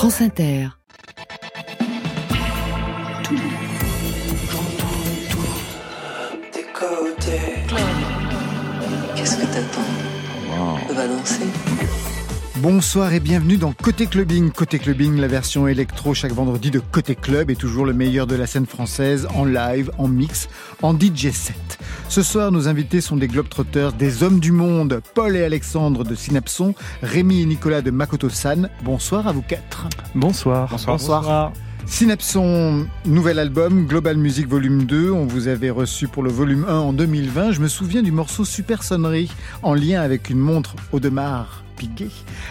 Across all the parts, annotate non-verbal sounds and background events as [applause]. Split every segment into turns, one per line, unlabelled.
France Inter.
Qu'est-ce que t'attends? On va danser.
Bonsoir et bienvenue dans Côté Clubbing. Côté Clubbing, la version électro chaque vendredi de Côté Club est toujours le meilleur de la scène française en live, en mix, en DJ set. Ce soir, nos invités sont des Globetrotters, des hommes du monde, Paul et Alexandre de Synapson, Rémi et Nicolas de Makoto-san. Bonsoir à vous quatre.
Bonsoir.
Bonsoir. Bonsoir. Synapson, nouvel album, Global Music Volume 2. On vous avait reçu pour le volume 1 en 2020. Je me souviens du morceau Super Sonnerie en lien avec une montre Audemars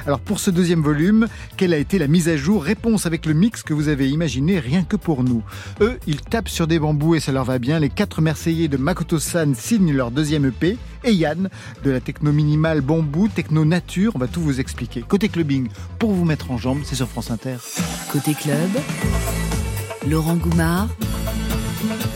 alors pour ce deuxième volume, quelle a été la mise à jour? Réponse avec le mix que vous avez imaginé rien que pour nous. Eux, ils tapent sur des bambous et ça leur va bien. Les quatre Marseillais de Makoto-san signent leur deuxième EP. Et Yann, de la techno minimale bambou, techno nature, on va tout vous expliquer. Côté clubbing, pour vous mettre en jambe, c'est sur France Inter.
Côté club, Laurent Goumard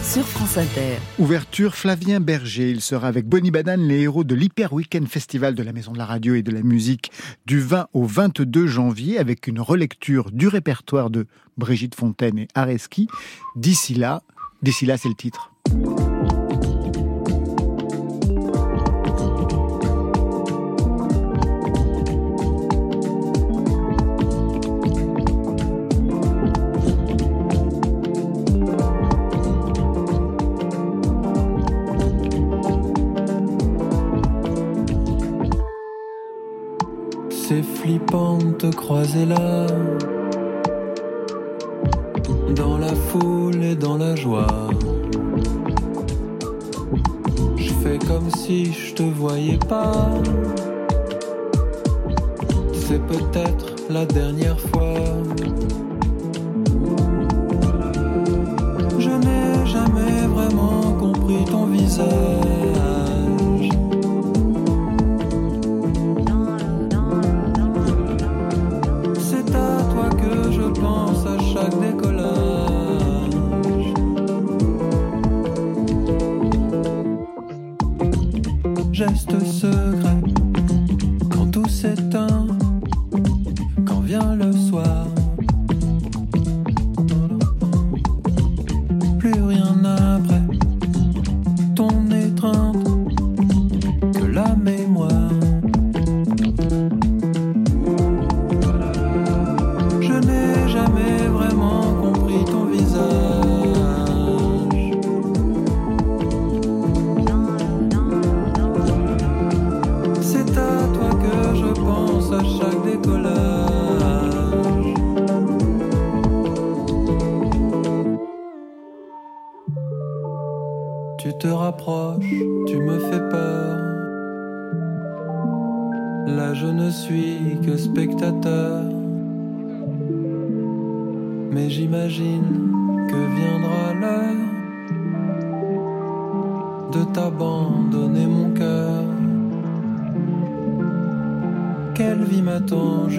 sur France Inter.
Ouverture Flavien Berger. Il sera avec Bonnie Banane, les héros de l'Hyper Weekend Festival de la Maison de la Radio et de la Musique du 20 au 22 janvier avec une relecture du répertoire de Brigitte Fontaine et Areski. D'ici là, d'ici là, c'est le titre.
Flippant de te croiser là. Dans la foule et dans la joie. Je fais comme si je te voyais pas. C'est peut-être la dernière fois. Je n'ai jamais vraiment compris ton visage.
terug.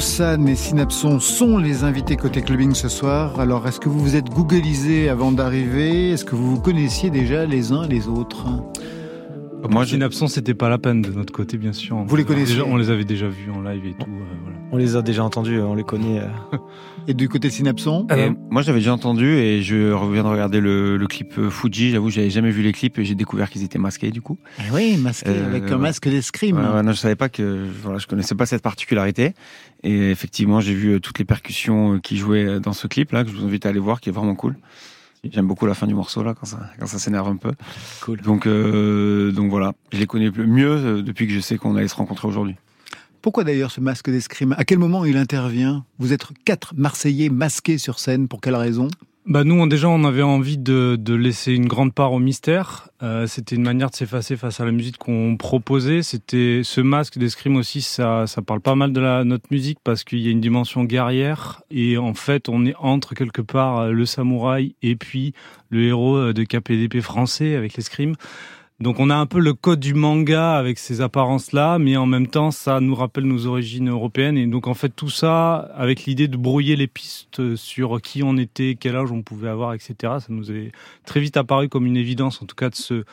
Synapson sont les invités côté clubbing ce soir. Alors, est-ce que vous vous êtes googlisé avant d'arriver? Est-ce que vous vous connaissiez déjà les uns les autres?
Moi, Synapson, c'était pas la peine de notre côté, bien sûr.
Vous les connaissez
On les avait déjà vus en live et tout. Euh,
on les a déjà entendus, on les connaît. Euh. [laughs]
Et du côté Synapson
euh, Moi, j'avais déjà entendu et je viens de regarder le, clip Fuji. J'avoue, j'avais jamais vu les clips et j'ai découvert qu'ils étaient masqués du coup.
Eh oui, masqués avec un masque d'escrime.
non, je savais pas que, voilà, je connaissais pas cette particularité. Et effectivement, j'ai vu toutes les percussions qui jouaient dans ce clip là, que je vous invite à aller voir, qui est vraiment cool. J'aime beaucoup la fin du morceau là quand ça, quand ça s'énerve un peu.
Cool.
Donc, euh, donc voilà, je les connais mieux euh, depuis que je sais qu'on allait se rencontrer aujourd'hui.
Pourquoi d'ailleurs ce masque d'escrime? À quel moment il intervient? Vous êtes quatre Marseillais masqués sur scène, pour quelle raison?
Bah nous, on, déjà, on avait envie de, de laisser une grande part au mystère. Euh, c'était une manière de s'effacer face à la musique qu'on proposait. C'était ce masque d'escrime aussi, ça, ça parle pas mal de la notre musique parce qu'il y a une dimension guerrière et en fait, on est entre quelque part le samouraï et puis le héros euh, de KPDP français avec l'escrime. Donc on a un peu le code du manga avec ces apparences-là, mais en même temps ça nous rappelle nos origines européennes. Et donc en fait tout ça avec l'idée de brouiller les pistes sur qui on était, quel âge on pouvait avoir, etc. Ça nous est très vite apparu comme une évidence, en tout cas de se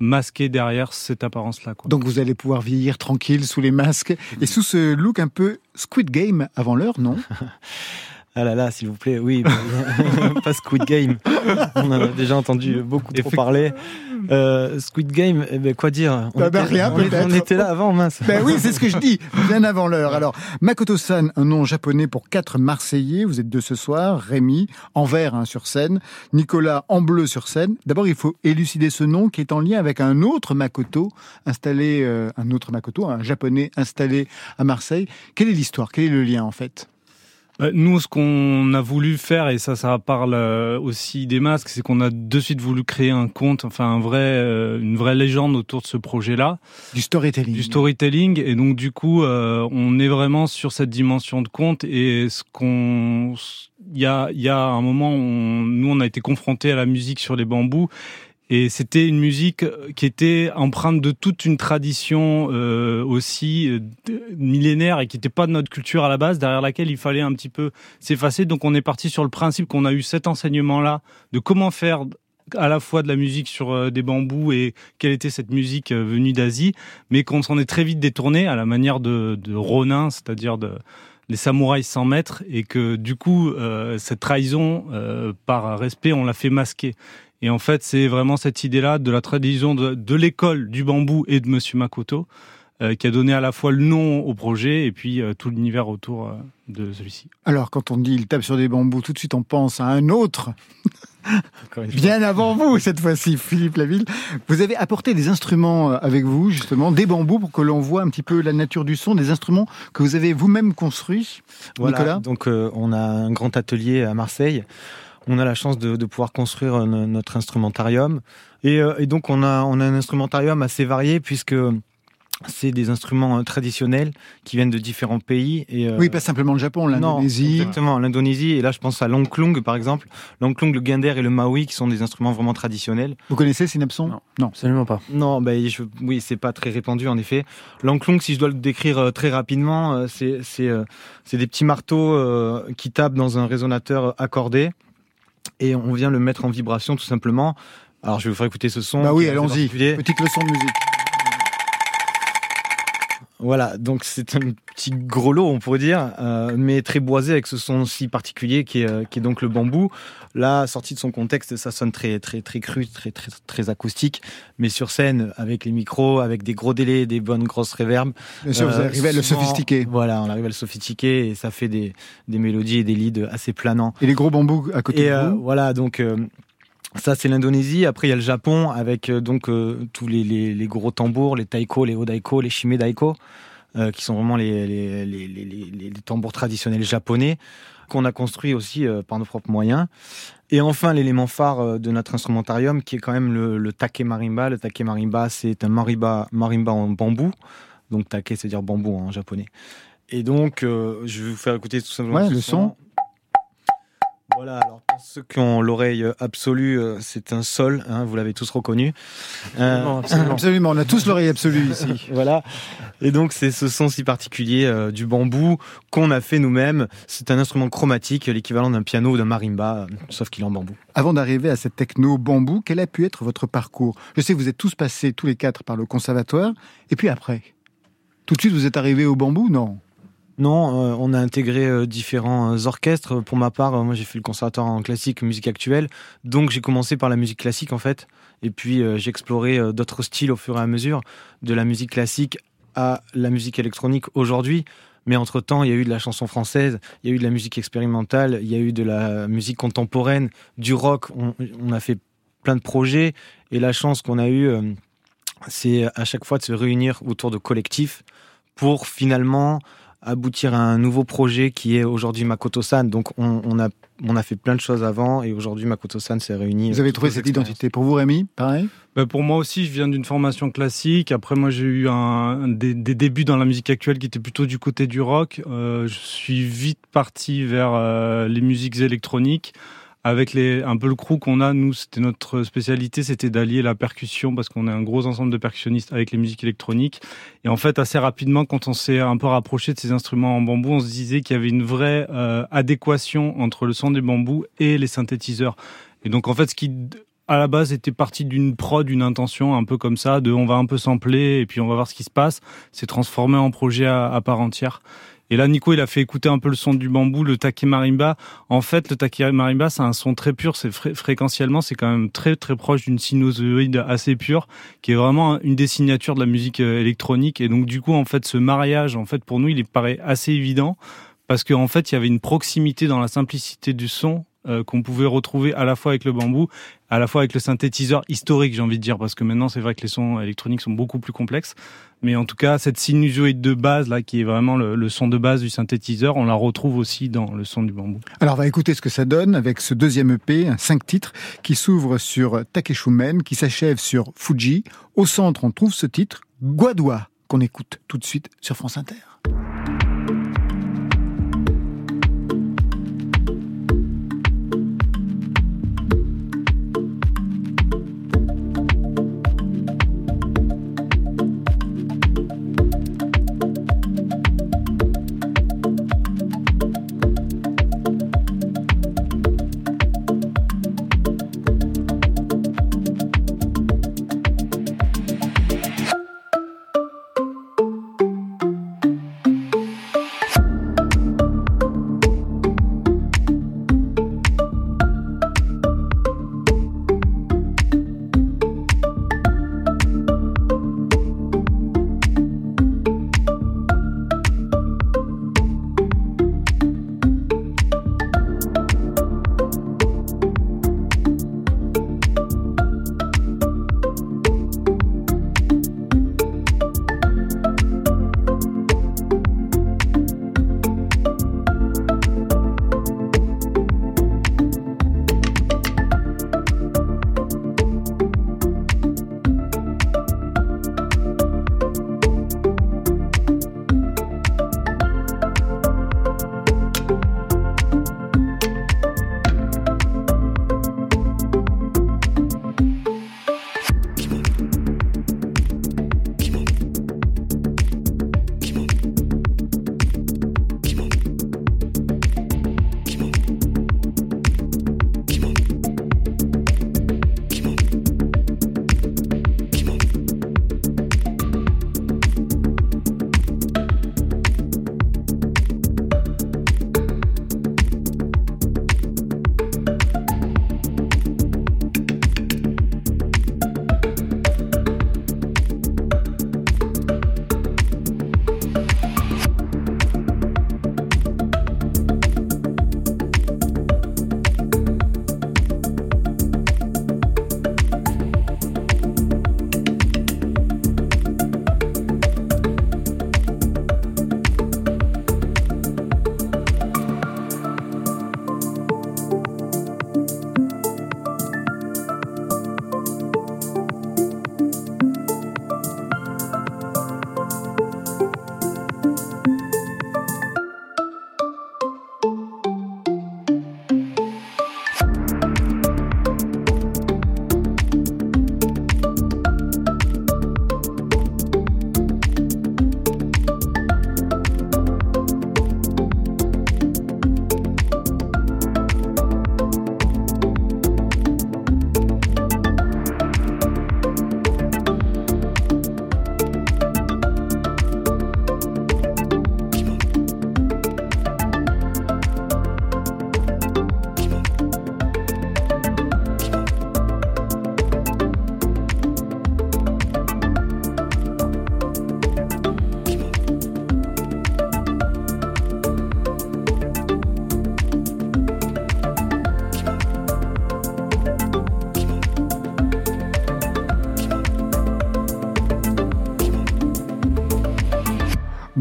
masquer derrière cette apparence-là.
Donc vous allez pouvoir vieillir tranquille sous les masques et sous ce look un peu Squid Game avant l'heure, non? [laughs]
Ah là là, s'il vous plaît, oui, [laughs] pas Squid Game. On en a déjà entendu beaucoup trop parler. Euh, Squid Game, eh ben, quoi dire?
On, bah, était, rien,
on, était là avant, mince.
Ben oui, c'est ce que je dis, bien avant l'heure. Alors, Makoto-san, un nom japonais pour quatre Marseillais. Vous êtes deux ce soir. Rémi, en vert hein, sur scène. Nicolas, en bleu sur scène. D'abord, il faut élucider ce nom qui est en lien avec un autre Makoto installé, euh, un autre Makoto, un japonais installé à Marseille. Quelle est l'histoire? Quel est le lien en fait?
bah, nous, ce qu'on a voulu faire, et ça, ça parle euh, aussi des masques, c'est qu'on a de suite voulu créer un conte, enfin un vrai, euh, une vraie légende autour de ce projet-là.
Du storytelling.
Du storytelling, et donc du coup, euh, on est vraiment sur cette dimension de conte, et ce qu'on, il y a, il y a un moment, où nous, on a été confrontés à la musique sur les bambous, et c'était une musique qui était empreinte de toute une tradition euh, aussi euh, millénaire et qui n'était pas de notre culture à la base, derrière laquelle il fallait un petit peu s'effacer. Donc on est parti sur le principe qu'on a eu cet enseignement-là de comment faire à la fois de la musique sur euh, des bambous et quelle était cette musique venue d'Asie, mais qu'on s'en est très vite détourné à la manière de, de Ronin, c'est-à-dire de les samouraïs sans maître, et que du coup, cette trahison, par respect, on l'a fait masquer. Et en fait, c'est vraiment cette idée-là de la tradition de, l'école du bambou et de Monsieur Makoto euh, qui a donné à la fois le nom au projet et puis euh, tout l'univers autour euh, de celui-ci.
Alors, quand on dit il tape sur des bambous, tout de suite on pense à un autre. [laughs] Bien avant vous, cette [laughs] fois-ci, Philippe Laville. Vous avez apporté des instruments avec vous, justement, des bambous, pour que l'on voit un petit peu la nature du son, des instruments que vous avez vous-même construits.
Voilà,
Nicolas?
donc on a un grand atelier à Marseille on a la chance de, pouvoir construire euh, notre instrumentarium. Euh, et, donc on a, on a un instrumentarium assez varié puisque c'est des instruments euh, traditionnels qui viennent de différents pays. Et,
oui, pas simplement le Japon, l'Indonésie.
Exactement, l'Indonésie. Et là, je pense à l'ongklung, par exemple. L'ongklung, le guinder et le maui, qui sont des instruments vraiment traditionnels.
Vous connaissez Synapson
non. non. absolument pas. Non, je, oui, c'est pas très répandu, en effet. L'ongklung, si je dois le décrire très rapidement, c'est des petits marteaux qui tapent dans un résonateur accordé et on vient le mettre en vibration tout simplement. Alors je vais vous faire écouter ce son.
Bah oui, allons-y. Petite leçon de musique.
Voilà, donc c'est un petit gros lot, on pourrait dire, euh, mais très boisé avec ce son si particulier qui est, euh, qui est, donc le bambou. Là, sorti de son contexte, ça sonne très très très cru, très très très acoustique, mais sur scène avec les micros, avec des gros délais, des bonnes grosses réverbes.
Bien sûr, vous euh, arrivez à le sophistiquer.
Voilà, on arrive à le sophistiquer et ça fait des, des mélodies et des leads assez planants.
Et les gros bambous à côté de vous.
Voilà, donc ça, c'est l'Indonésie. Après, il y a le Japon avec euh, donc euh, tous les, les, les, gros tambours, les taiko, les odaiko, les shimedaiko, euh, qui sont vraiment les, les, les, tambours traditionnels japonais qu'on a construits aussi par nos propres moyens. Et enfin, l'élément phare de notre instrumentarium, qui est quand même le, le take marimba. Le take marimba, c'est un marimba, marimba en bambou. Donc take, c'est-à-dire bambou en japonais. Et donc, je vais vous faire écouter tout simplement
le son.
Voilà, alors pour ceux qui ont l'oreille absolue, euh, c'est un sol, hein, vous l'avez tous reconnu.
Euh, absolument, on a tous l'oreille absolue ici. [laughs]
voilà, et donc c'est ce son si particulier euh, du bambou qu'on a fait nous-mêmes. C'est un instrument chromatique, l'équivalent d'un piano ou d'un marimba, sauf qu'il est en bambou.
Avant d'arriver à cette techno bambou, quel a pu être votre parcours? Je sais que vous êtes tous passés, tous les quatre, par le conservatoire, et puis après? Tout de suite, vous êtes arrivés au bambou? Non
non, euh, on a intégré euh, différents euh, orchestres. Pour ma part, moi j'ai fait le conservatoire en classique, musique actuelle. Donc j'ai commencé par la musique classique en fait. Et puis j'ai exploré d'autres styles au fur et à mesure, de la musique classique à la musique électronique aujourd'hui. Mais entre-temps, il y a eu de la chanson française, il y a eu de la musique expérimentale, il y a eu de la musique contemporaine, du rock. On, a fait plein de projets. Et la chance qu'on a eue, c'est à chaque fois de se réunir autour de collectifs pour finalement aboutir à un nouveau projet qui est aujourd'hui Makoto-san. Donc on, a, on a fait plein de choses avant et aujourd'hui Makoto-san s'est réuni.
Vous avez trouvé cette identité. Pour vous Rémi, pareil?
Bah Pour moi aussi, je viens d'une formation classique. Après moi j'ai eu un, des, débuts dans la musique actuelle qui étaient plutôt du côté du rock. Euh, je suis vite parti vers euh, les musiques électroniques avec les, un peu le crew qu'on a, nous, c'était notre spécialité, c'était d'allier la percussion parce qu'on est un gros ensemble de percussionnistes avec les musiques électroniques. Et en fait, assez rapidement, quand on s'est un peu rapproché de ces instruments en bambou, on se disait qu'il y avait une vraie euh, adéquation entre le son des bambous et les synthétiseurs. Et donc, en fait, ce qui à la base était parti d'une prod, d'une intention un peu comme ça, de on va un peu sampler et puis on va voir ce qui se passe, c'est transformé en projet à part entière. Et là, Nico, il a fait écouter un peu le son du bambou, le taki marimba. En fait, le taki marimba, c'est un son très pur. C'est fréquentiellement, c'est quand même très très proche d'une sinusoïde assez pure, qui est vraiment une des signatures de la musique euh, électronique. Et donc, du coup, en fait, ce mariage, en fait, pour nous, il paraît assez évident parce qu'en fait, il y avait une proximité dans la simplicité du son euh, qu'on pouvait retrouver à la fois avec le bambou, à la fois avec le synthétiseur historique, j'ai envie de dire, parce que maintenant c'est vrai que les sons électroniques sont beaucoup plus complexes. Mais en tout cas, cette sinusoïde de base là, qui est vraiment le, son de base du synthétiseur, on la retrouve aussi dans le son du bambou.
Alors, on va écouter ce que ça donne avec ce deuxième EP, cinq titres, qui s'ouvre sur Takeshumen, qui s'achève sur Fuji. Au centre, on trouve ce titre, Guadoua, qu'on écoute tout de suite sur France Inter.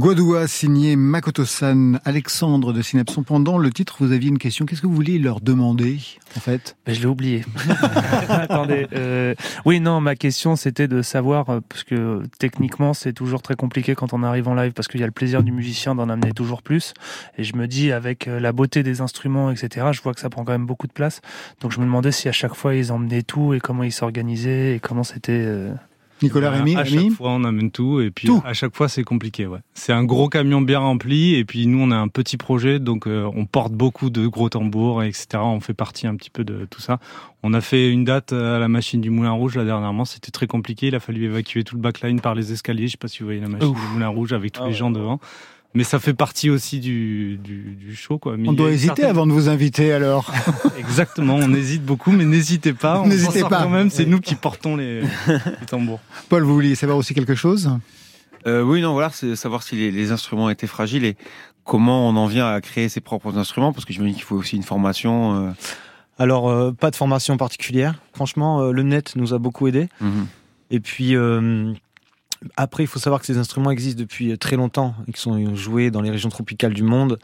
Guadoua, signé Makoto-san, Alexandre de Synapson. Pendant le titre, vous aviez une question. Qu'est-ce que vous vouliez leur demander, en fait?
Ben, Je l'ai oublié. [laughs] Attendez. Euh, oui, non, ma question, c'était de savoir, euh, parce que techniquement, c'est toujours très compliqué quand on arrive en live, parce qu'il y a le plaisir du musicien d'en amener toujours plus. Et je me dis, avec euh, la beauté des instruments, etc., je vois que ça prend quand même beaucoup de place. Donc je me demandais si à chaque fois, ils emmenaient tout et comment ils s'organisaient et comment c'était...
Nicolas Rémy,
À chaque fois, on amène tout et puis à chaque fois, c'est compliqué. Ouais. C'est un gros camion bien rempli et puis nous, on a un petit projet, donc euh, on porte beaucoup de gros tambours, etc. On fait partie un petit peu de tout ça. On a fait une date à la machine du Moulin Rouge là dernièrement. C'était très compliqué. Il a fallu évacuer tout le backline par les escaliers. Je sais pas si vous voyez la machine du Moulin Rouge avec tous ah les gens devant. Mais ça fait partie aussi du, du, du show. Quoi.
on doit hésiter avant de vous inviter alors. [laughs]
Exactement, on hésite beaucoup, mais n'hésitez pas.
N'hésitez pas.
Quand même, c'est nous qui portons les, les, tambours.
Paul, vous vouliez savoir aussi quelque chose?
Euh, Oui, non, voilà, c'est savoir si les, les, instruments étaient fragiles et comment on en vient à créer ses propres instruments, parce que je me dis qu'il faut aussi une formation. Euh...
Alors, euh, pas de formation particulière. Franchement, euh, le net nous a beaucoup aidé. Mm Et puis euh, après, il faut savoir que ces instruments existent depuis très longtemps et qui sont joués dans les régions tropicales du monde.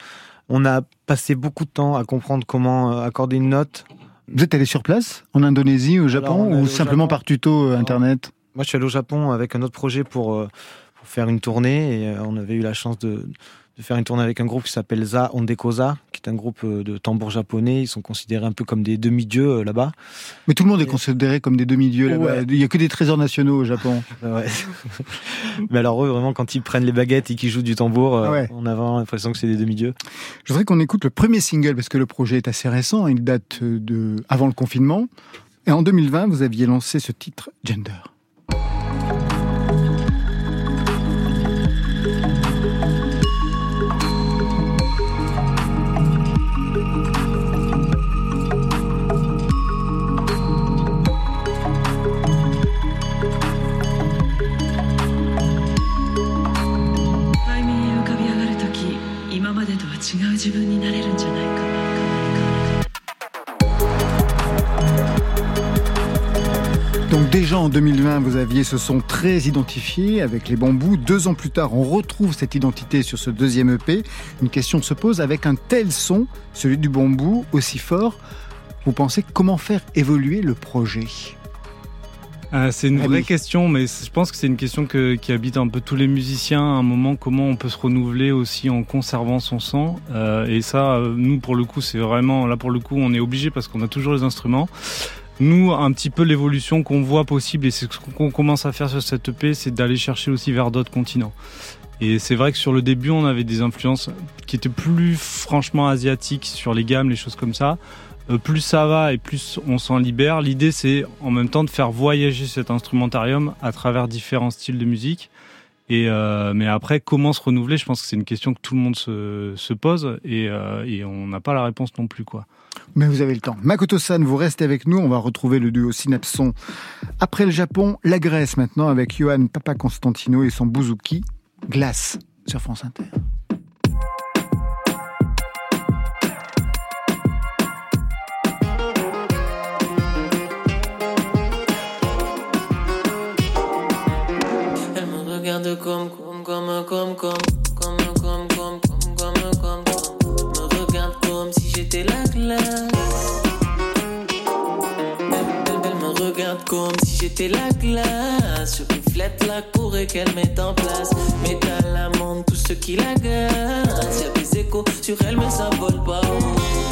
On a passé beaucoup de temps à comprendre comment euh, accorder une note.
Vous êtes allé sur place, en Indonésie, au Japon, ou simplement par tuto euh, internet?
Moi, je suis allé au Japon avec un autre projet pour, euh, pour faire une tournée et on avait eu la chance de, de faire une tournée avec un groupe qui s'appelle Za Ondekoza, qui est un groupe euh, de tambours japonais. Ils sont considérés un peu comme des demi-dieux euh, là-bas.
Mais tout le monde est considéré comme des demi-dieux là-bas. Il n'y a que des trésors nationaux au Japon. [laughs]
ouais. Mais alors eux, vraiment, quand ils prennent les baguettes et qu'ils jouent du tambour, euh, on a vraiment l'impression que c'est des demi-dieux.
Je voudrais qu'on écoute le premier single, parce que le projet est assez récent. Il date de avant le confinement. Et en 2020, vous aviez lancé ce titre, Gender. Donc déjà en 2020, vous aviez ce son très identifié avec les bambous. Deux ans plus tard, on retrouve cette identité sur ce deuxième EP. Une question se pose avec un tel son, celui du bambou, aussi fort. Vous pensez comment faire évoluer le projet?
Ah, c'est une vraie question, mais je pense que c'est une question qui habite un peu tous les musiciens. À un moment, comment on peut se renouveler aussi en conservant son sang. Euh, et ça, euh, nous, pour le coup, c'est vraiment là pour le coup, on est obligé parce qu'on a toujours les instruments. Nous, un petit peu l'évolution qu'on voit possible et c'est ce qu'on commence à faire sur cette EP, c'est d'aller chercher aussi vers d'autres continents. Et c'est vrai que sur le début, on avait des influences qui étaient plus franchement asiatiques sur les gammes, les choses comme ça. Euh, plus ça va et plus on s'en libère. L'idée, c'est en même temps de faire voyager cet instrumentarium à travers différents styles de musique. Et euh, mais après, comment se renouveler Je pense que c'est une question que tout le monde se, se pose et, euh, et on n'a pas la réponse non plus, quoi.
Mais vous avez le temps. Makoto-san, vous restez avec nous. On va retrouver le duo Synapson. Après le Japon, la Grèce maintenant avec Johan Papa Constantino et son bouzouki, Glace, sur France Inter.
Comme, comme, comme, comme, comme, comme, comme, comme, comme, comme, comme, me regarde comme si j'étais la glace. Elle, me regarde comme si j'étais la glace. Je reflète la cour et qu'elle met en place. Métal, l'amende, tout ce qui la gasse. Y'a des échos sur elle, mais ça vole pas haut.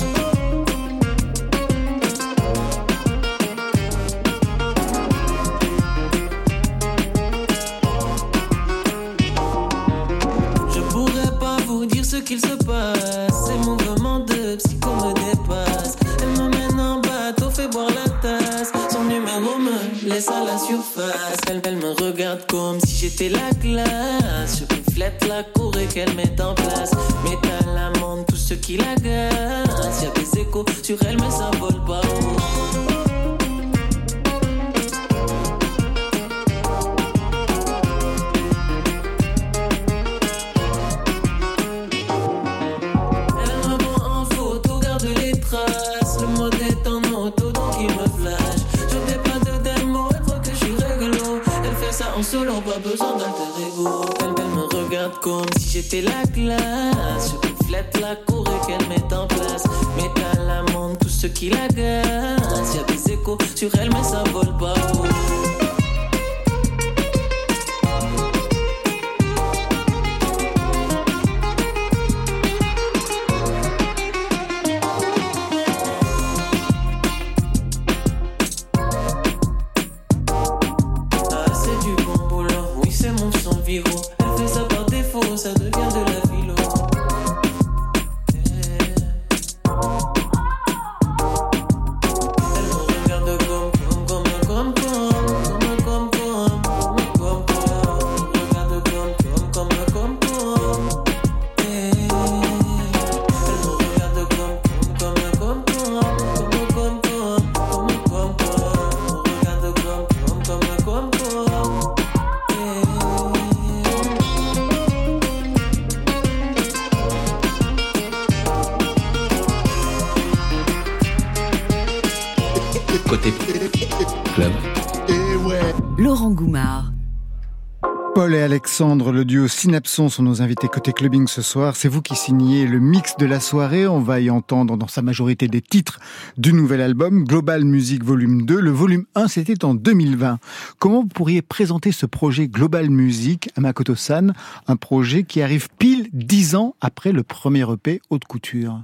Alexandre, le duo Synapson sont nos invités côté clubbing ce soir. C'est vous qui signez le mix de la soirée. On va y entendre dans sa majorité des titres du nouvel album Global Music Volume 2. Le volume 1, c'était en 2020. Comment vous pourriez présenter ce projet Global Music à Makoto-san, un projet qui arrive pile dix ans après le premier EP Haute Couture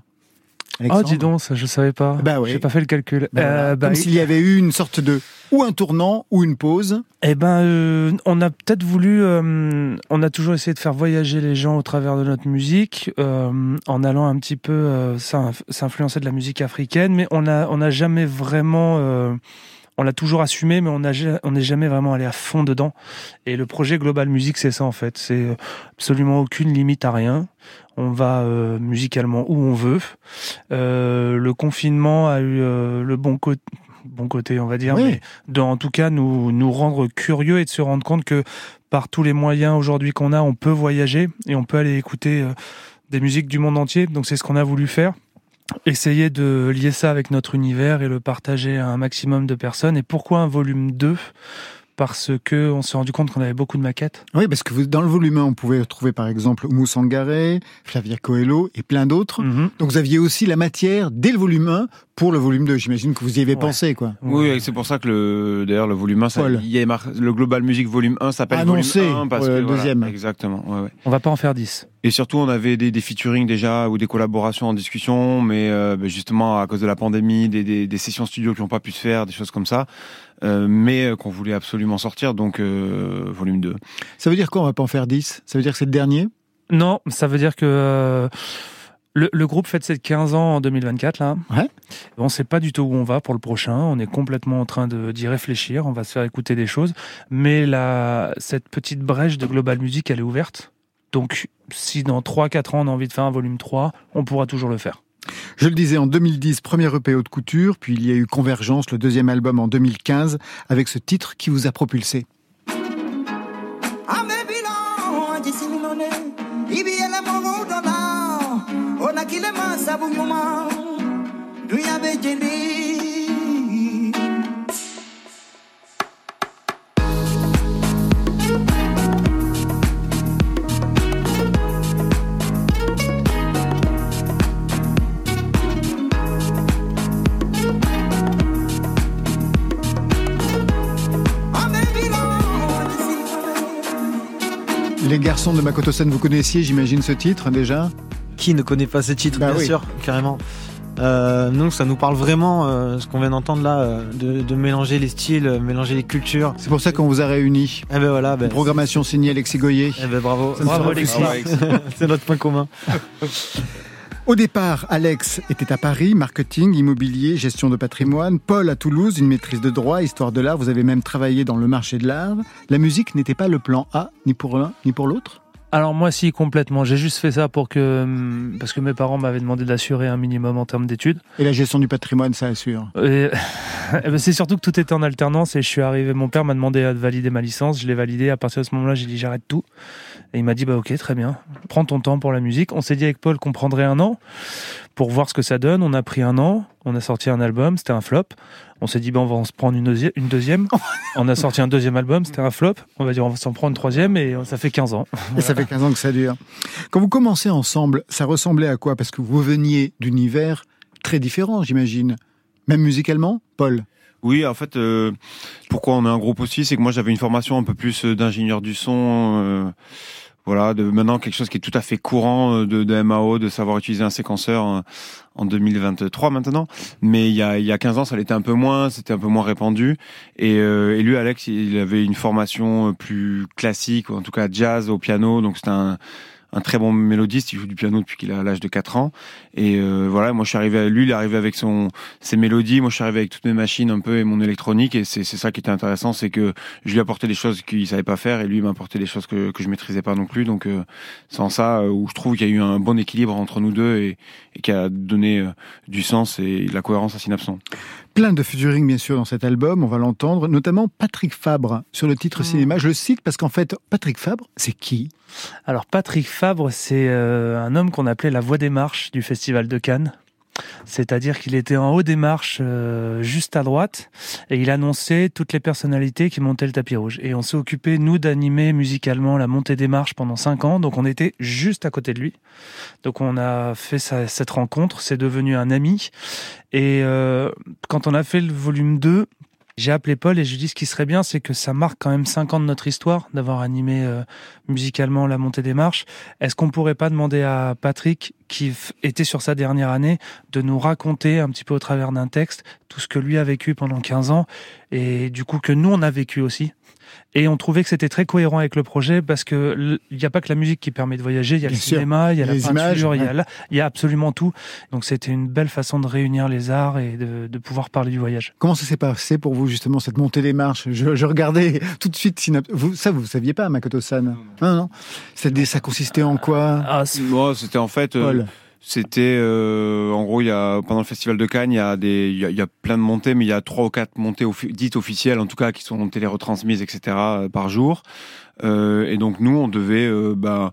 Oh, dis donc, ça, je savais pas.
Bah oui.
J'ai pas fait le calcul.
Voilà.
Euh, bah,
Comme s'il y avait eu une sorte de ou un tournant ou une pause.
Eh ben, euh, on a peut-être voulu, euh, on a toujours essayé de faire voyager les gens au travers de notre musique, euh, en allant un petit peu s'inf- s'influencer de la musique africaine, mais on a, on n'a jamais vraiment, euh, on l'a toujours assumé, mais on n'est jamais vraiment allé à fond dedans. Et le projet Global Music, c'est ça en fait, c'est euh, absolument aucune limite à rien. On va euh, musicalement où on veut. Euh, le confinement a eu euh, le bon côté bon côté on va dire
Oui.
mais de en tout cas nous nous rendre curieux et de se rendre compte que par tous les moyens aujourd'hui qu'on a on peut voyager et on peut aller écouter euh, des musiques du monde entier donc c'est ce qu'on a voulu faire essayer de lier ça avec notre univers et le partager à un maximum de personnes. Et pourquoi un volume 2 parce que on s'est rendu compte qu'on avait beaucoup de maquettes
Oui, parce que vous, dans le volume 1, on pouvait retrouver par exemple Oumou Sangaré, Flavia Coelho et plein d'autres.
Mhm.
Donc vous aviez aussi la matière dès le volume 1 pour le volume 2. J'imagine que vous y avez
Ouais.
pensé, quoi.
Oui, c'est pour ça que le, d'ailleurs, le volume 1, ça,
Paul.
il y a mar- le Global Music Volume 1 s'appelle
Annoncé
Volume 1 parce
pour
que voilà,
deuxième.
exactement. Ouais, ouais.
on va pas en faire 10
Et surtout, on avait des, des featuring déjà ou des collaborations en discussion, mais euh, ben, justement à cause de la pandémie, des, des, des sessions studio qui n'ont pas pu se faire, des choses comme ça, euh, mais euh, qu'on voulait absolument sortir, donc euh, volume 2.
Ça veut dire quoi, on va pas en faire 10 Ça veut dire que c'est le dernier?
Non, ça veut dire que euh, le, le groupe fête ses 15 ans en 2024 là.
Ouais.
On sait pas du tout où on va pour le prochain. On est complètement en train de- d'y réfléchir. On va se faire écouter des choses. Mais la, cette petite brèche de Global Music, elle est ouverte. Donc, si dans 3-4 ans on a envie de faire un volume 3, on pourra toujours le faire.
Je le disais, en 2010, premier EP haute couture, puis il y a eu Convergence, le deuxième album en 2015, avec ce titre qui vous a propulsé. Les garçons de Makoto-san, vous connaissiez, j'imagine, ce titre déjà
Qui ne connaît pas ce titre,
Bah
bien
oui.
sûr, carrément. Euh, donc ça nous parle vraiment, euh, ce qu'on vient d'entendre là, euh, de, de mélanger les styles, euh, mélanger les cultures.
C'est pour ça qu'on vous a réunis.
Eh ben voilà, ben,
Une programmation signée Alexis Goyer.
eh ben bravo,
Bravo, Alexis. [laughs]
c'est notre point commun. [laughs]
Au départ, Alex était à Paris, marketing, immobilier, gestion de patrimoine. Paul à Toulouse, une maîtrise de droit, histoire de l'art. Vous avez même travaillé dans le marché de l'art. La musique n'était pas le plan A, ni pour l'un, ni pour l'autre?
Alors moi si complètement. J'ai juste fait ça pour que hum, parce que mes parents m'avaient demandé d'assurer un minimum en termes d'études.
Et la gestion du patrimoine, ça assure.
Et- [laughs] eh ben, c'est surtout que tout était en alternance et je suis arrivé. Mon père m'a demandé de valider ma licence. Je l'ai validé. À partir de ce moment-là, j'ai dit j'arrête tout. Et il m'a dit bah ok très bien. Prends ton temps pour la musique. On s'est dit avec Paul qu'on prendrait un an pour voir ce que ça donne. On a pris un an, on a sorti un album, c'était un flop. On s'est dit, ben, on va en se prendre une, une deuxième. [laughs] on a sorti un deuxième album, c'était un flop. On va dire, on va s'en prendre une troisième et ça fait 15 ans.
Et ça fait 15 ans que ça dure. Quand vous commencez ensemble, ça ressemblait à quoi? Parce que vous veniez d'univers très différents, j'imagine. Même musicalement, Paul?
Oui, en fait, euh, pourquoi on est un groupe aussi, c'est que moi j'avais une formation un peu plus euh, d'ingénieur du son. Euh, voilà, de maintenant quelque chose qui est tout à fait courant euh, de, de MAO, de savoir utiliser un séquenceur en 2023 maintenant. Mais il y a, il y a 15 ans, ça l'était un peu moins, c'était un peu moins répandu. Et, et, lui, Alex, il avait une formation plus classique, en tout cas jazz au piano, donc c'était un un très bon mélodiste. Il joue du piano depuis qu'il a l'âge de 4 ans. Et euh, voilà, moi je suis arrivé, à lui, il est arrivé avec son ses mélodies. Moi je suis arrivé avec toutes mes machines un peu et mon électronique. Et c'est ça qui était intéressant, c'est que je lui apportais des choses qu'il savait pas faire et lui m'apportait des choses que que je maîtrisais pas non plus. Donc euh, sans ça, euh, où je trouve qu'il y a eu un bon équilibre entre nous deux et, et qui a donné euh, du sens et la cohérence à Synapson.
Plein de featuring bien sûr dans cet album, on va l'entendre, notamment Patrick Fabre sur le titre mmh. cinéma. Je le cite parce qu'en fait, Patrick Fabre, c'est qui?
Alors Patrick Fabre, c'est euh, un homme qu'on appelait la voix des marches du Festival de Cannes. C'est-à-dire qu'il était en haut des marches, euh, juste à droite, et il annonçait toutes les personnalités qui montaient le tapis rouge. Et on s'est occupé, nous, d'animer musicalement la montée des marches pendant cinq ans, donc on était juste à côté de lui. Donc on a fait cette rencontre, c'est devenu un ami. Et euh, quand on a fait le volume 2, j'ai appelé Paul et je lui ai ce qui serait bien, c'est que ça marque quand même cinq ans de notre histoire d'avoir animé euh, musicalement la montée des marches. Est-ce qu'on pourrait pas demander à Patrick, qui était sur sa dernière année, de nous raconter un petit peu au travers d'un texte tout ce que lui a vécu pendant 15 ans et du coup que nous on a vécu aussi et on trouvait que c'était très cohérent avec le projet parce que il n'y a pas que la musique qui permet de voyager, il y a le cinéma, il y a la peinture, il, y a il y a absolument tout. Donc c'était une belle façon de réunir les arts et de, de pouvoir parler du voyage.
Comment ça s'est passé pour vous justement cette montée des marches? Je, je, regardais [laughs] tout de suite vous, ça vous saviez pas Makoto-san? Non non. non. Ça, ça consistait en quoi?
Ah, C'était en fait euh, c'était euh, en gros il y a pendant le festival de Cannes il y a des il y a, plein de montées mais il y a trois ou quatre montées dites officielles en tout cas qui sont télé-retransmises etc euh, par jour. Euh, et donc nous on devait euh, bah,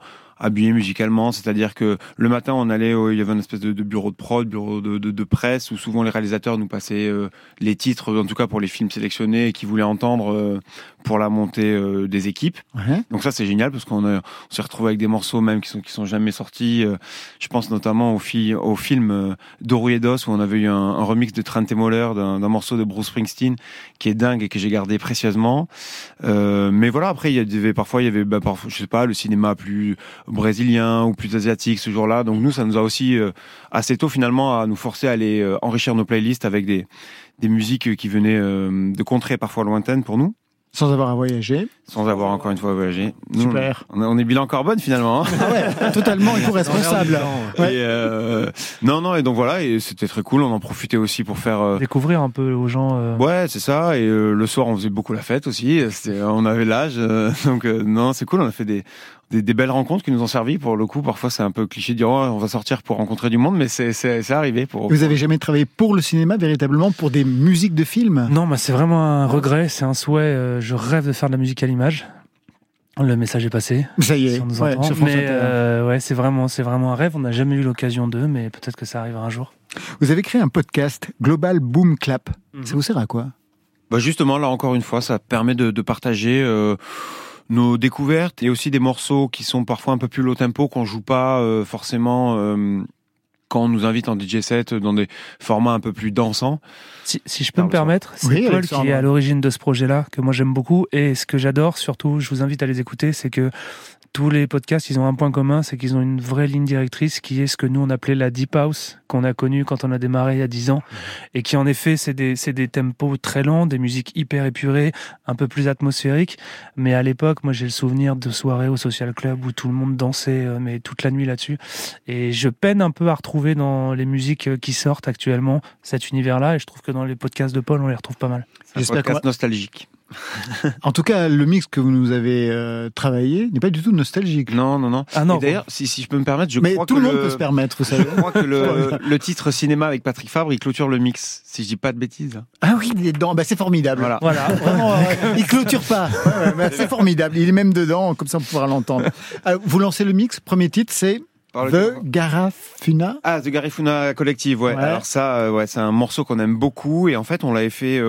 musicalement, c'est-à-dire que le matin on allait, il y avait une espèce de, bureau de prod, bureau de, presse où souvent les réalisateurs nous passaient euh, les titres, en tout cas pour les films sélectionnés qui voulaient entendre euh, pour la montée euh, des équipes. Donc ça c'est génial parce qu'on on s'est retrouvé avec des morceaux même qui sont qui sont jamais sortis. je pense notamment au, fi au film Dos où on avait eu un, un remix de Trent Moller d'un morceau de Bruce Springsteen qui est dingue et que j'ai gardé précieusement. mais voilà après il y avait parfois il y avait bah, parfois, je sais pas le cinéma plus brésilien ou plus asiatique ce jour-là. Donc nous, ça nous a aussi euh, assez tôt finalement à nous forcer à aller euh, enrichir nos playlists avec des, des musiques qui venaient euh, de contrées parfois lointaines pour nous.
Sans avoir à voyager.
Sans avoir encore une fois à voyager.
Super.
On est, bilan carbone finalement.
Hein. Ah ouais, totalement [laughs] éco-responsable.
Euh, non, non, et donc voilà, et c'était très cool. On en profitait aussi pour faire euh,
découvrir un peu aux gens. Euh...
Ouais, c'est ça. Et euh, le soir, on faisait beaucoup la fête aussi. On avait l'âge, [laughs] donc non, c'est cool. On a fait des, des, des, belles rencontres qui nous ont servi. Pour le coup, parfois c'est un peu cliché de dire oh, on va sortir pour rencontrer du monde, mais c'est arrivé. Pour,
Vous avez jamais travaillé pour le cinéma véritablement, pour des musiques de films?
Non, bah, c'est vraiment un regret, c'est un souhait. Euh, je rêve de faire de la musique à l'image. Le message est passé.
Ça y est.
on nous ouais, mais euh, ouais, c'est vraiment, c'est vraiment un rêve. On n'a jamais eu l'occasion d'eux, mais peut-être que ça arrivera un jour.
Vous avez créé un podcast Global Boom Clap. Mhm. Ça vous sert à quoi?
Bah justement, là encore une fois, ça permet de, de partager. Euh nos découvertes et aussi des morceaux qui sont parfois un peu plus low tempo qu'on joue pas euh, forcément euh, quand on nous invite en DJ set dans des formats un peu plus dansants.
Si, si je peux me permettre, c'est Paul qui est à l'origine de ce projet-là, que moi j'aime beaucoup. Et ce que j'adore, surtout, je vous invite à les écouter, c'est que tous les podcasts, ils ont un point commun, c'est qu'ils ont une vraie ligne directrice qui est ce que nous on appelait la deep house, qu'on a connu quand on a démarré il y a 10 ans, et qui en effet c'est des, c'est des tempos très lents, des musiques hyper épurées, un peu plus atmosphériques. Mais à l'époque, moi j'ai le souvenir de soirées au social club où tout le monde dansait, euh, mais toute la nuit là-dessus. Et je peine un peu à retrouver dans les musiques euh, qui sortent actuellement cet univers-là, et je trouve que dans les podcasts de Paul, on les retrouve pas mal.
Un podcast nostalgique [laughs]
en tout cas, le mix que vous nous avez euh, travaillé n'est pas du tout nostalgique.
Non, non, non.
Ah non.
D'ailleurs, si, si, je peux me permettre, je
Mais
crois
tout
que
le monde peut se permettre, vous savez.
Je crois que [laughs] le, le, titre cinéma avec Patrick Fabre, il clôture le mix, si je dis pas de bêtises.
Ah oui, il est dedans. Bah, c'est formidable.
Voilà.
voilà. [laughs] Vraiment, euh, il clôture pas. Ouais, bah, c'est formidable. Il est même dedans, comme ça on pourra l'entendre. Euh, vous lancez le mix. Premier titre, c'est The Garifuna.
Ah, The Garifuna Collective, ouais. Alors ça, ouais, c'est un morceau qu'on aime beaucoup et en fait, on l'avait fait.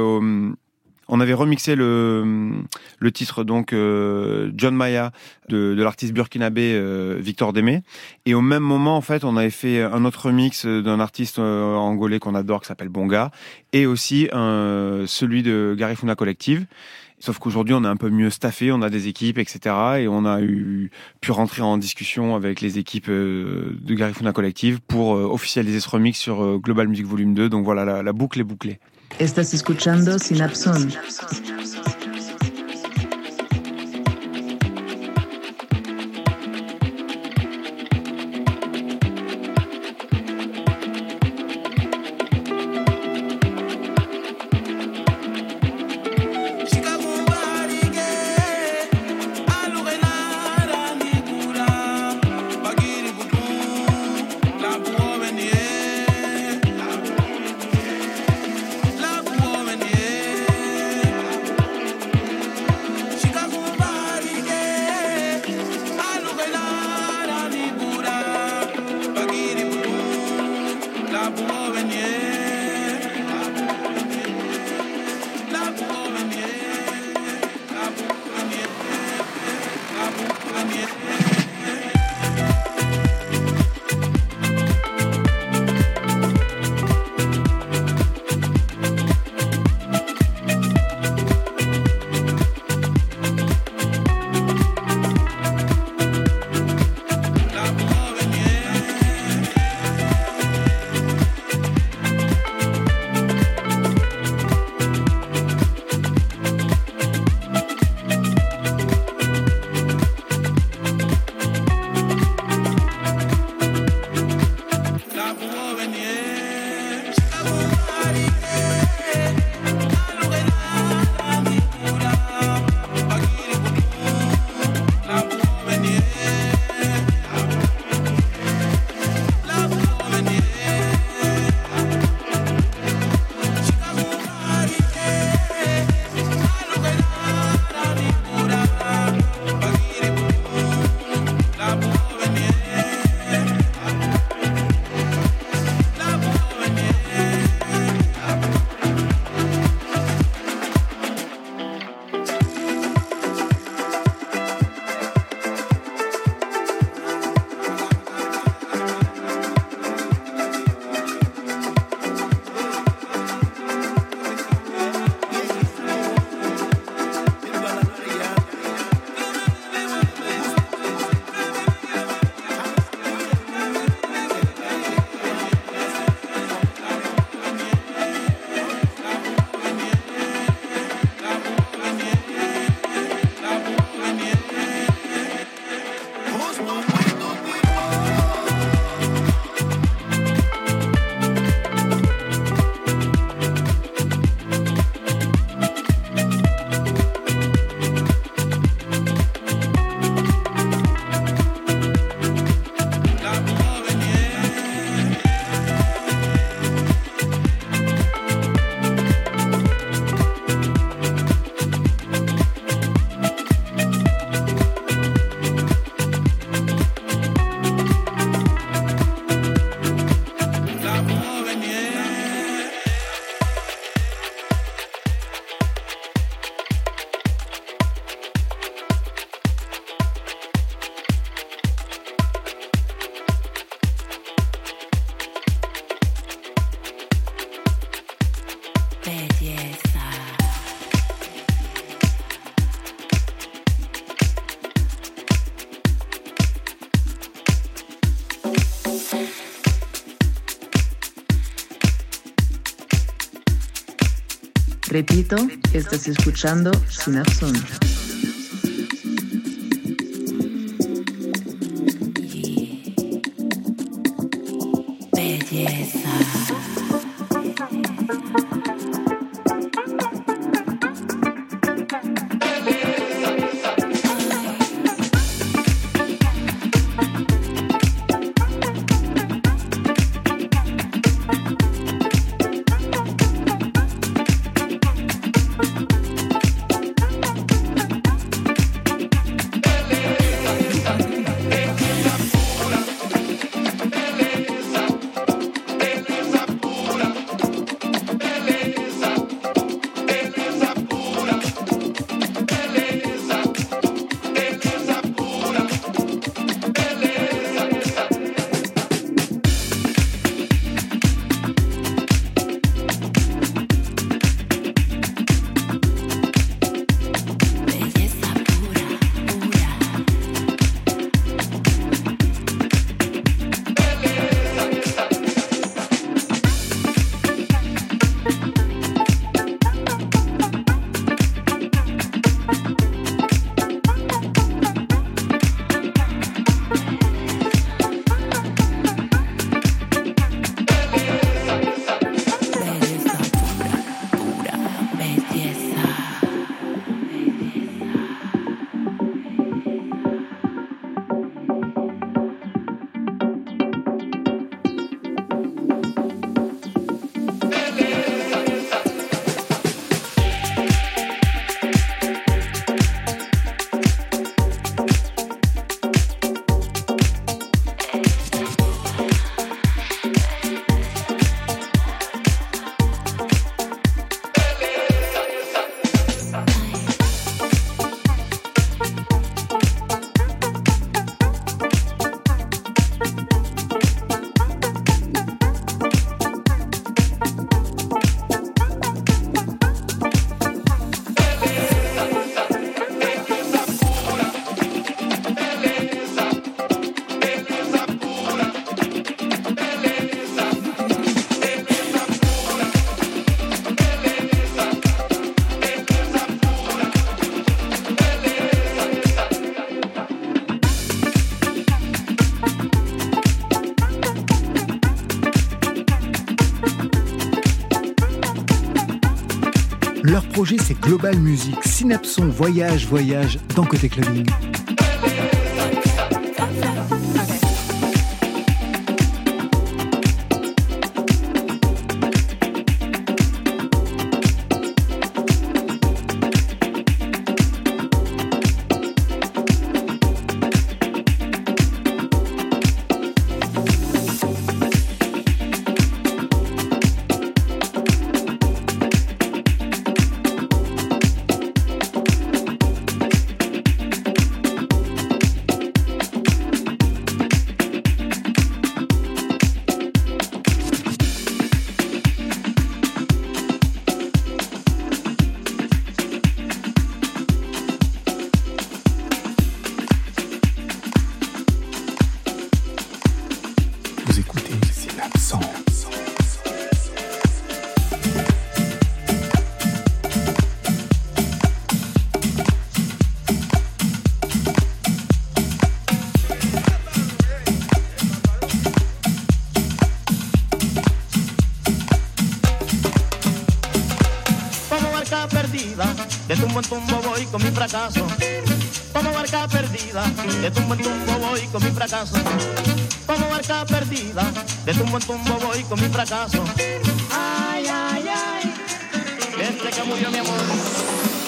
On avait remixé le le titre donc John Maya de, de l'artiste burkinabé Victor Démé et au même moment en fait on avait fait un autre remix d'un artiste angolais qu'on adore qui s'appelle Bonga et aussi celui de Garifuna Collective Sauf qu'aujourd'hui, on est un peu mieux staffé, on a des équipes, etc. Et on a eu, pu rentrer en discussion avec les équipes euh, de Garifuna Collective pour euh, officialiser ce remix sur euh, Global Music Volume 2. Donc voilà, la, la boucle est bouclée.
Estás escuchando Synapson. one. Repito, estás escuchando Synapson.
C'est Global Music. Synapson voyage, voyage dans Côté Clubbing.
Como barca perdida, de tumbo en tumbo voy con mi fracaso. Como barca perdida, de tumbo en tumbo voy con mi fracaso. Ay, ay, ay, desde que murió mi amor.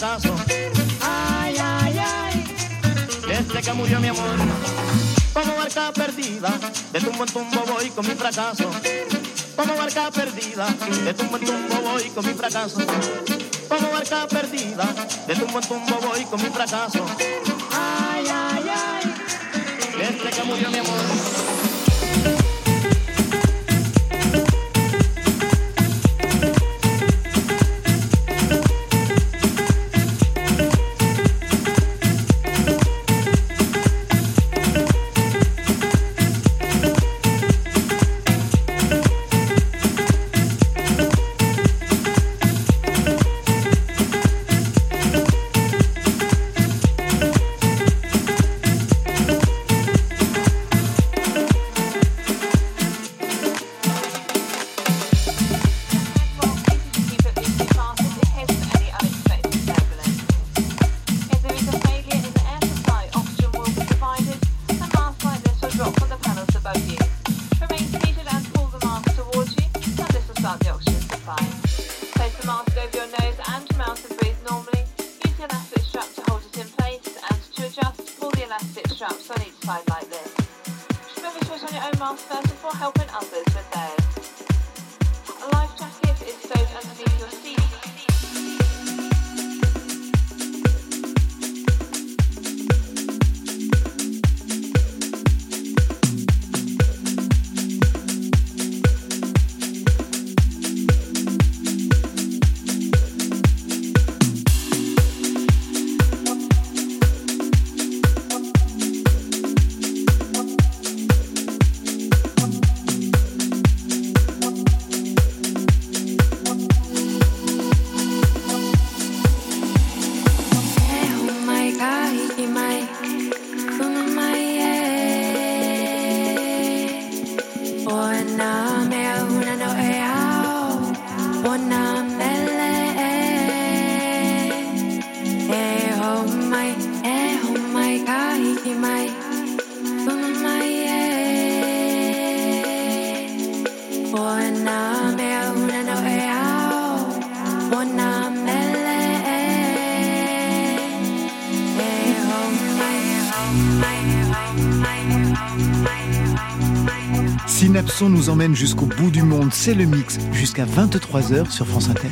Fracaso. Ay, ay, ay, desde que murió mi amor. Como barca perdida, de tumbo en tumbo voy con mi fracaso. Como barca perdida, de tumbo en tumbo voy con mi fracaso. Como barca perdida, de tumbo en tumbo voy con mi fracaso. Ay, ay, ay, desde que murió mi amor.
Nous emmène jusqu'au bout du monde, c'est le mix, jusqu'à 23h sur France Inter.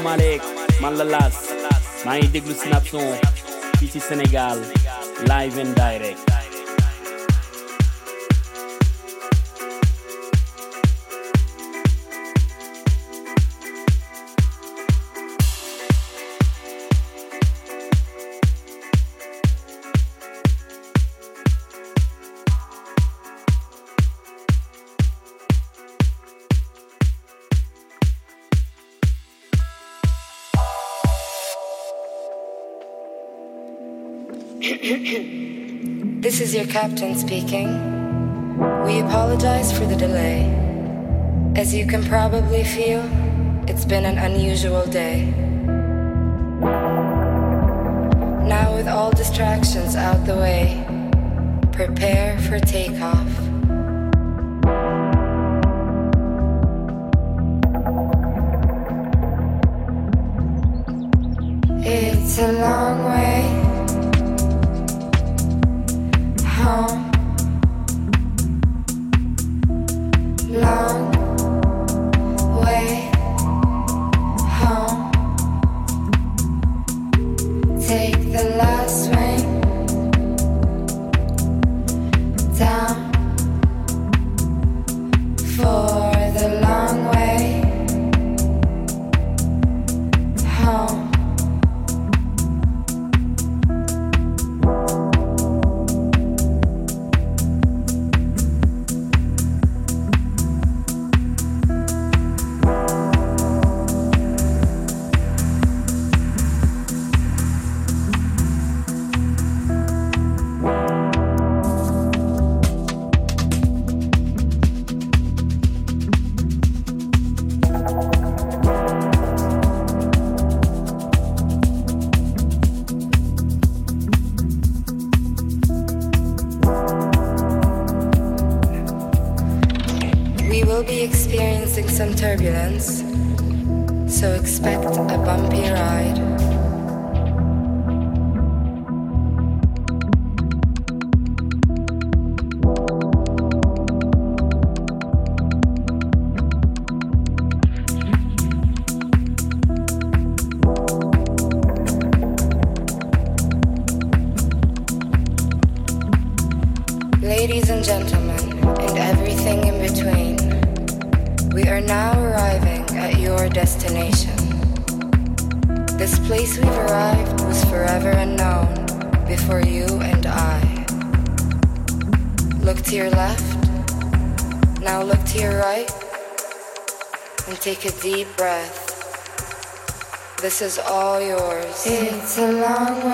Salam alek man la las ci Sénégal live and direct
is your captain speaking. We apologize for the delay. As you can probably feel, it's been an unusual day. Now, with all distractions out the way, prepare for takeoff. It's a long It's a long way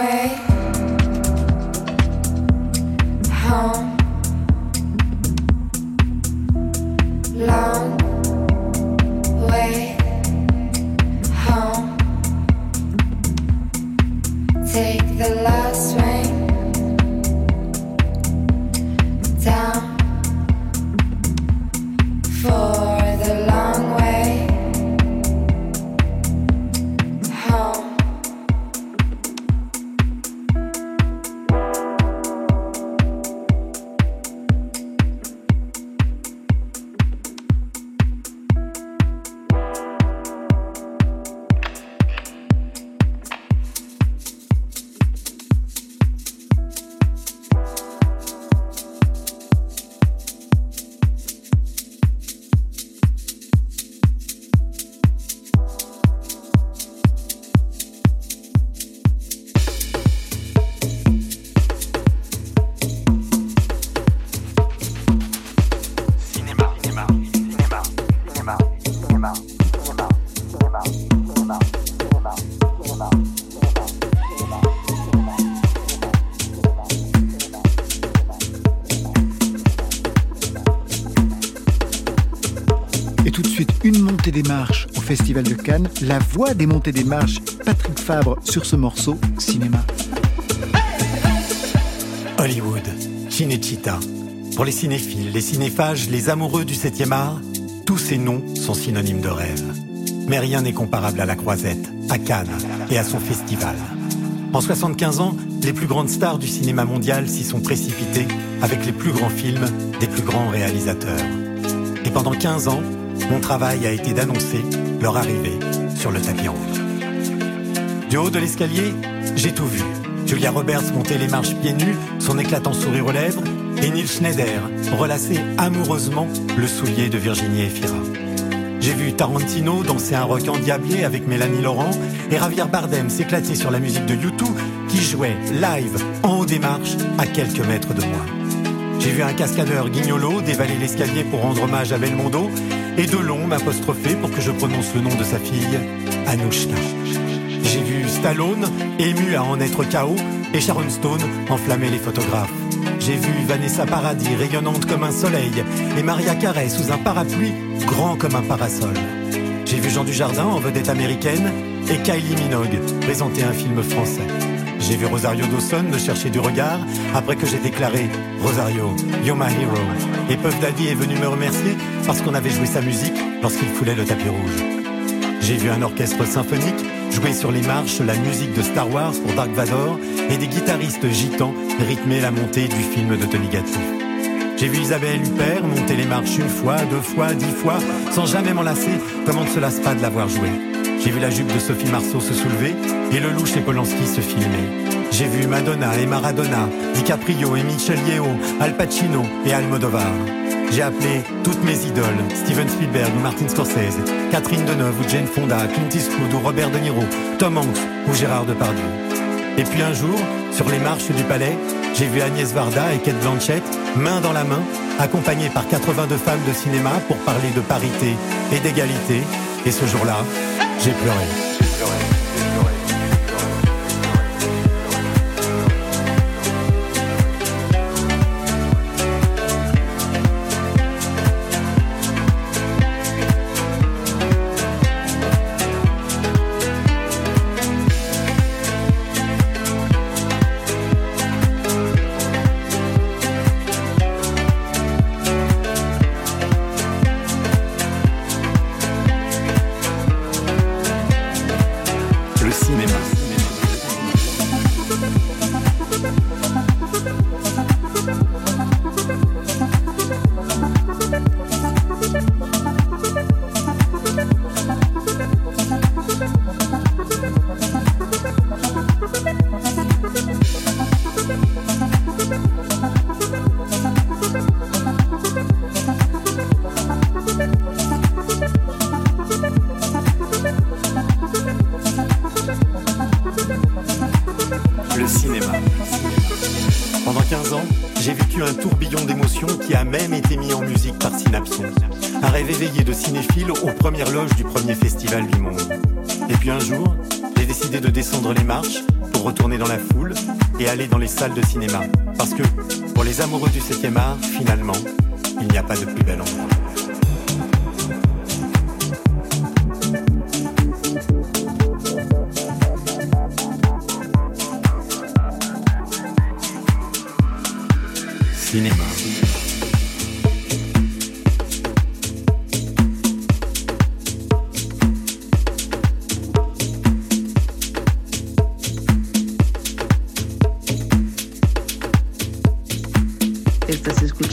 Festival de Cannes, la voix des montées des marches, Patrick Fabre sur ce morceau cinéma.
Hollywood, Cinecittà. Pour les cinéphiles, les cinéphages, les amoureux du 7e art, tous ces noms sont synonymes de rêve. Mais rien n'est comparable à la Croisette, à Cannes et à son festival. En 75 ans, les plus grandes stars du cinéma mondial s'y sont précipitées avec les plus grands films des plus grands réalisateurs. Et pendant 15 ans, mon travail a été d'annoncer leur arrivée sur le tapis rouge. Du haut de l'escalier, j'ai tout vu. Julia Roberts monter les marches pieds nus, son éclatant sourire aux lèvres, et Neil Schneider relasser amoureusement le soulier de Virginie Efira. J'ai vu Tarantino danser un rock endiablé avec Mélanie Laurent et Javier Bardem s'éclater sur la musique de YouTube qui jouait live en haut des marches à quelques mètres de moi. J'ai vu un cascadeur guignolo dévaler l'escalier pour rendre hommage à Belmondo et Delon m'apostrophait pour que je prononce le nom de sa fille, Anouchka. J'ai vu Stallone, ému à en être KO, et Sharon Stone enflammer les photographes. J'ai vu Vanessa Paradis rayonnante comme un soleil, et Maria Carey sous un parapluie grand comme un parasol. J'ai vu Jean Dujardin en vedette américaine, et Kylie Minogue présenter un film français. J'ai vu Rosario Dawson me chercher du regard après que j'ai déclaré Rosario, you're my hero. Et Puff Daddy est venu me remercier parce qu'on avait joué sa musique lorsqu'il foulait le tapis rouge. J'ai vu un orchestre symphonique jouer sur les marches la musique de Star Wars pour Dark Vador et des guitaristes gitans rythmer la montée du film de Tony Gatti. J'ai vu Isabelle Huppert monter les marches une fois, deux fois, dix fois, sans jamais m'en lasser, comme on ne se lasse pas de l'avoir joué? J'ai vu la jupe de Sophie Marceau se soulever et le louche et Polanski se filmer. J'ai vu Madonna et Maradona, DiCaprio et Michel Yeo, Al Pacino et Almodovar. J'ai appelé toutes mes idoles, Steven Spielberg ou Martin Scorsese, Catherine Deneuve ou Jane Fonda, Clint Eastwood ou Robert De Niro, Tom Hanks ou Gérard Depardieu. Et puis un jour, sur les marches du palais, j'ai vu Agnès Varda et Kate Blanchett, main dans la main, accompagnées par 82 femmes de cinéma pour parler de parité et d'égalité. Et ce jour-là, j'ai pleuré. Marches pour retourner dans la foule et aller dans les salles de cinéma. Parce que, pour les amoureux du 7 art, finalement,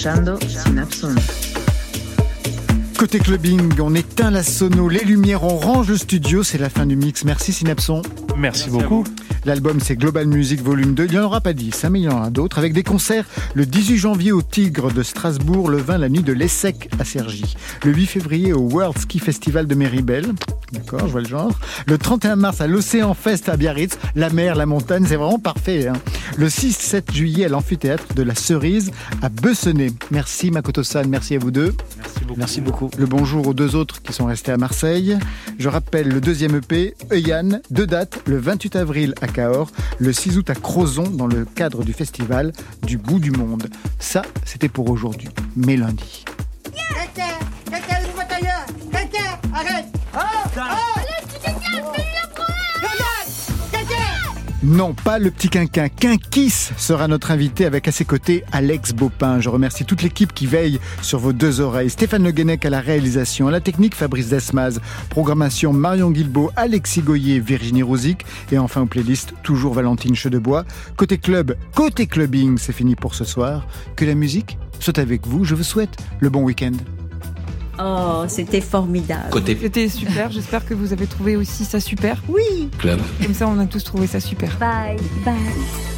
escuchando Synapson.
Côté clubbing, on éteint la sono, les lumières, on range le studio, c'est la fin du mix. Merci Synapson.
Merci beaucoup.
L'album c'est Global Music Volume 2. Il n'y en aura pas 10, hein, mais il y en aura d'autres avec des concerts le 18 janvier au Tigre de Strasbourg, le 20 la nuit de l'Essec à Cergy, le 8 février au World Ski Festival de Méribel. D'accord, je vois le genre. Le 31 mars à l'Océan Fest à Biarritz, la mer, la montagne, c'est vraiment parfait. hein. Le 6-7 juillet à l'amphithéâtre de la Cerise à Bessenay. Merci Makoto-san, merci à vous deux.
Merci beaucoup.
Merci beaucoup.
Le bonjour aux deux autres qui sont restés à Marseille. Je rappelle le deuxième EP, Euyann, deux dates, le 28 avril à Cahors, le 6 août à Crozon dans le cadre du festival du bout du monde. Ça, c'était pour aujourd'hui, mais lundi. Non, pas le petit quinquin. Quinquis sera notre invité avec à ses côtés Alex Baupin. Je remercie toute l'équipe qui veille sur vos deux oreilles. Stéphane Le Guenec à la réalisation, à la technique Fabrice Desmaz, programmation Marion Guilbault, Alexis Goyer, Virginie Rouzic et enfin aux playlists toujours Valentine Chedebois. Côté club, côté clubbing, c'est fini pour ce soir. Que la musique soit avec vous. Je vous souhaite le bon week-end.
Oh, c'était formidable.
C'était super, j'espère que vous avez trouvé aussi ça super.
Oui.
Comme ça, on a tous trouvé ça super.
Bye, bye.